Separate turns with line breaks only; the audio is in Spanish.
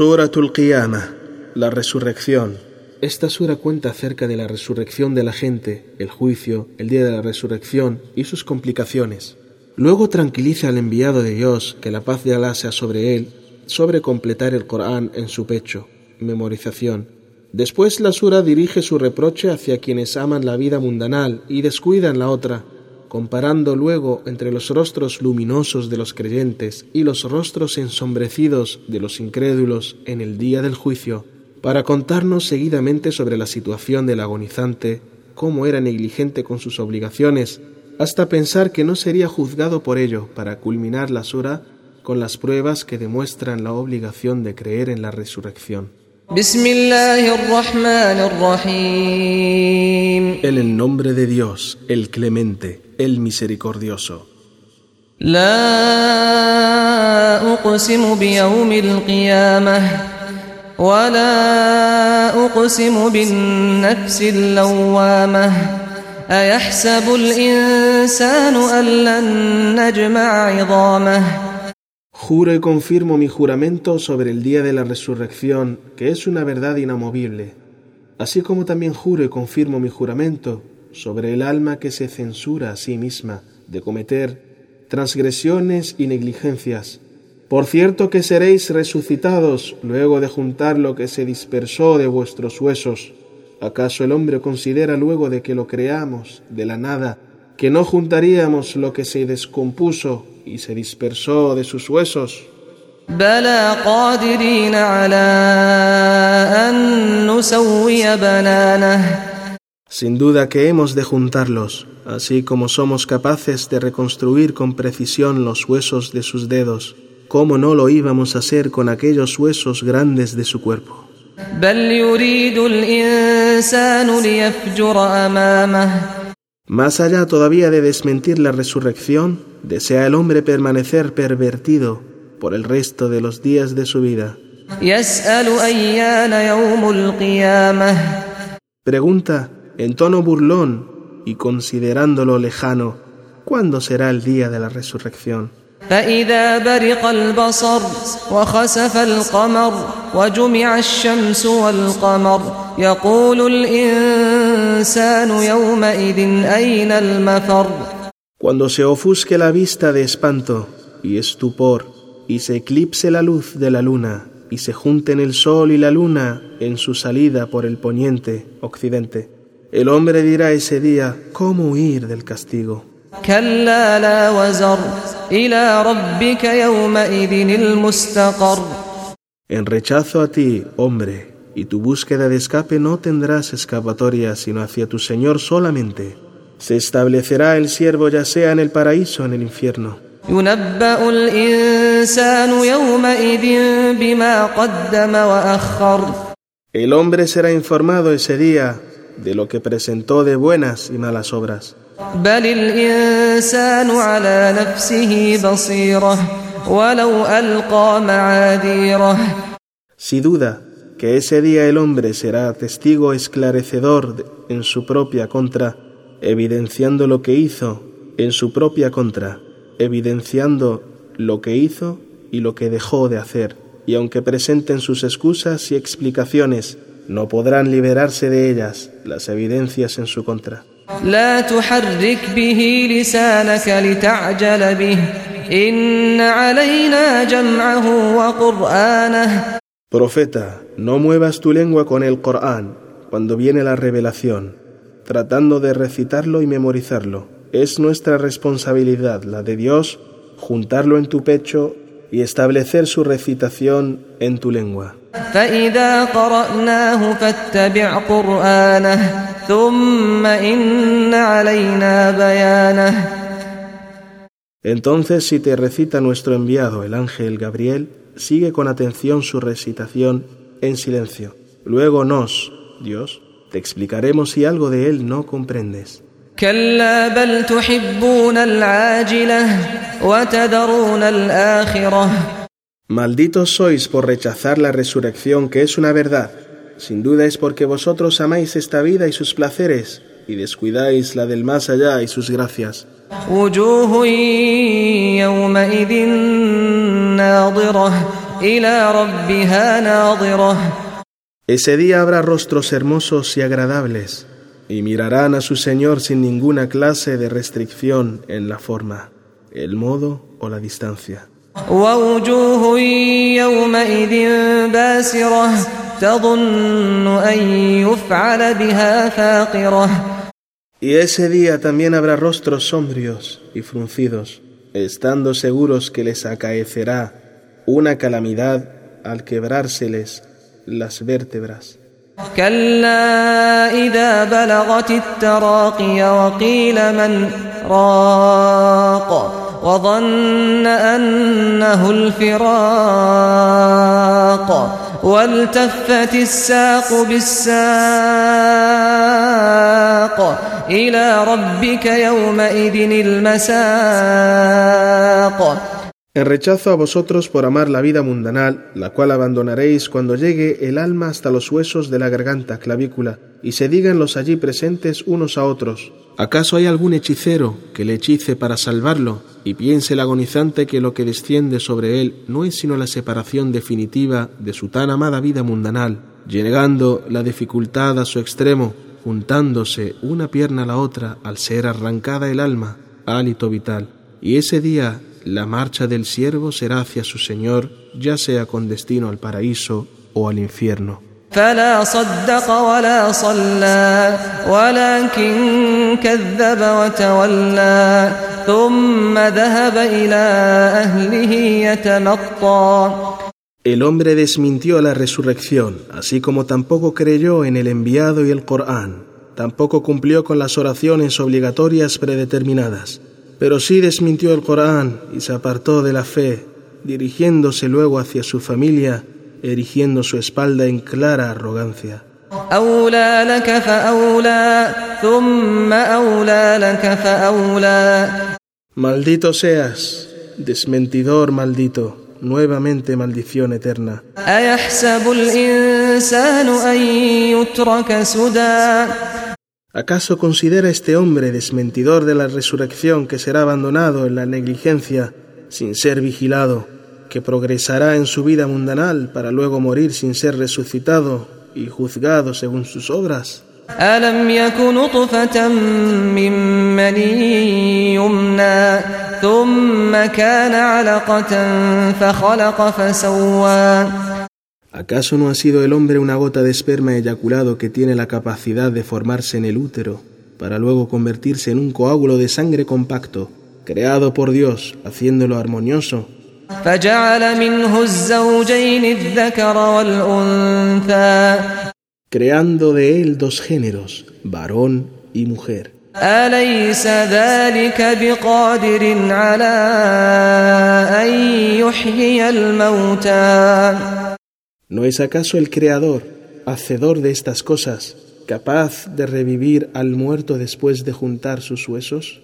Suratul Qiyamah, la resurrección. Esta sura cuenta acerca de la resurrección de la gente, el juicio, el día de la resurrección y sus complicaciones. Luego tranquiliza al enviado de Dios, que la paz de Alá sea sobre él, sobre completar el Corán en su pecho, memorización. Después la sura dirige su reproche hacia quienes aman la vida mundanal y descuidan la otra, comparando luego entre los rostros luminosos de los creyentes y los rostros ensombrecidos de los incrédulos en el día del juicio, para contarnos seguidamente sobre la situación del agonizante, cómo era negligente con sus obligaciones, hasta pensar que no sería juzgado por ello, para culminar la sura con las pruebas que demuestran la obligación de creer en la resurrección. En el nombre de Dios, el clemente, el misericordioso.
ولا أقسم بالنفس اللوامة أيحسب الإنسان أن لن نجمع عظامه
Juro y confirmo mi juramento sobre el día de la resurrección, que es una verdad inamovible, así como también juro y confirmo mi juramento sobre el alma que se censura a sí misma de cometer transgresiones y negligencias, por cierto que seréis resucitados luego de juntar lo que se dispersó de vuestros huesos. ¿Acaso el hombre considera luego de que lo creamos de la nada que no juntaríamos lo que se descompuso y se dispersó de sus huesos? Sin duda que hemos de juntarlos, así como somos capaces de reconstruir con precisión los huesos de sus dedos. ¿Cómo no lo íbamos a hacer con aquellos huesos grandes de su cuerpo? Más allá todavía de desmentir la resurrección, desea el hombre permanecer pervertido por el resto de los días de su vida. Pregunta en tono burlón y considerándolo lejano, ¿cuándo será el día de la resurrección?
فإذا برق البصر وخسف القمر وجمع الشمس والقمر يقول الإنسان يومئذ أين المفر
Cuando se ofusque la vista de espanto y estupor y se eclipse la luz de la luna y se junten el sol y la luna en su salida por el poniente, occidente, el hombre dirá ese día, ¿cómo huir del castigo? En rechazo a ti, hombre, y tu búsqueda de escape no tendrás escapatoria sino hacia tu Señor solamente. Se establecerá el siervo ya sea en el paraíso o en el infierno. El hombre será informado ese día de lo que presentó de buenas y malas obras. Si duda que ese día el hombre será testigo esclarecedor en su propia contra, evidenciando lo que hizo en su propia contra, evidenciando lo que hizo y lo que dejó de hacer, y aunque presenten sus excusas y explicaciones, no podrán liberarse de ellas las evidencias en su contra. Profeta, no muevas tu lengua con el Corán cuando viene la revelación, tratando de recitarlo y memorizarlo. Es nuestra responsabilidad, la de Dios, juntarlo en tu pecho y establecer su recitación en tu lengua. Entonces si te recita nuestro enviado el ángel Gabriel, sigue con atención su recitación en silencio. Luego nos, Dios, te explicaremos si algo de él no comprendes. Malditos sois por rechazar la resurrección, que es una verdad. Sin duda es porque vosotros amáis esta vida y sus placeres, y descuidáis la del más allá y sus gracias.
إلى ربها ناظرة
Ese día habrá rostros hermosos y agradables, y mirarán a su Señor sin ninguna clase de restricción en la forma, el modo o la distancia.
ووجوه يومئذ باسرة تظن أن يفعل بها فاقرة
Y ese día también habrá rostros sombrios y fruncidos, estando seguros que les acaecerá una calamidad al quebrárseles las vértebras.
كلا إذا بلغت التراقي وقيل من راق وظن أنه الفراق والتفت الساق بالساق إلى ربك يومئذ المساق
En rechazo a vosotros por amar la vida mundanal, la cual abandonaréis cuando llegue el alma hasta los huesos de la garganta, clavícula, y se digan los allí presentes unos a otros. ¿Acaso hay algún hechicero que le hechice para salvarlo y piense el agonizante que lo que desciende sobre él no es sino la separación definitiva de su tan amada vida mundanal, llegando la dificultad a su extremo, juntándose una pierna a la otra al ser arrancada el alma, hálito vital? Y ese día la marcha del siervo será hacia su Señor, ya sea con destino al paraíso o al infierno.
فلا صدق ولا صلى ولكن كذب وتولى ثم ذهب إلى أهله يتمطى
El hombre desmintió la resurrección, así como tampoco creyó en el enviado y el Corán, tampoco cumplió con las oraciones obligatorias predeterminadas, pero sí desmintió el Corán y se apartó de la fe, dirigiéndose luego hacia su familia, erigiendo su espalda en clara arrogancia.
أولى لك فأولى ثم أولى لك فأولى
Maldito seas, desmentidor maldito, nuevamente maldición eterna.
أيحسب الإنسان أن يترك سدى
¿Acaso considera este hombre desmentidor de la resurrección que será abandonado en la negligencia sin ser vigilado, que progresará en su vida mundanal para luego morir sin ser resucitado y juzgado según sus obras?
ألم يك نطفة من مني يمنى ثم كان علقة فخلق فسوى
¿Acaso no ha sido el hombre una gota de esperma eyaculado que tiene la capacidad de formarse en el útero, para luego convertirse en un coágulo de sangre compacto, creado por Dios, haciéndolo armonioso? creando de él dos géneros, varón y mujer. ¿No es acaso el Creador, hacedor de estas cosas, capaz de revivir al muerto después de juntar sus huesos?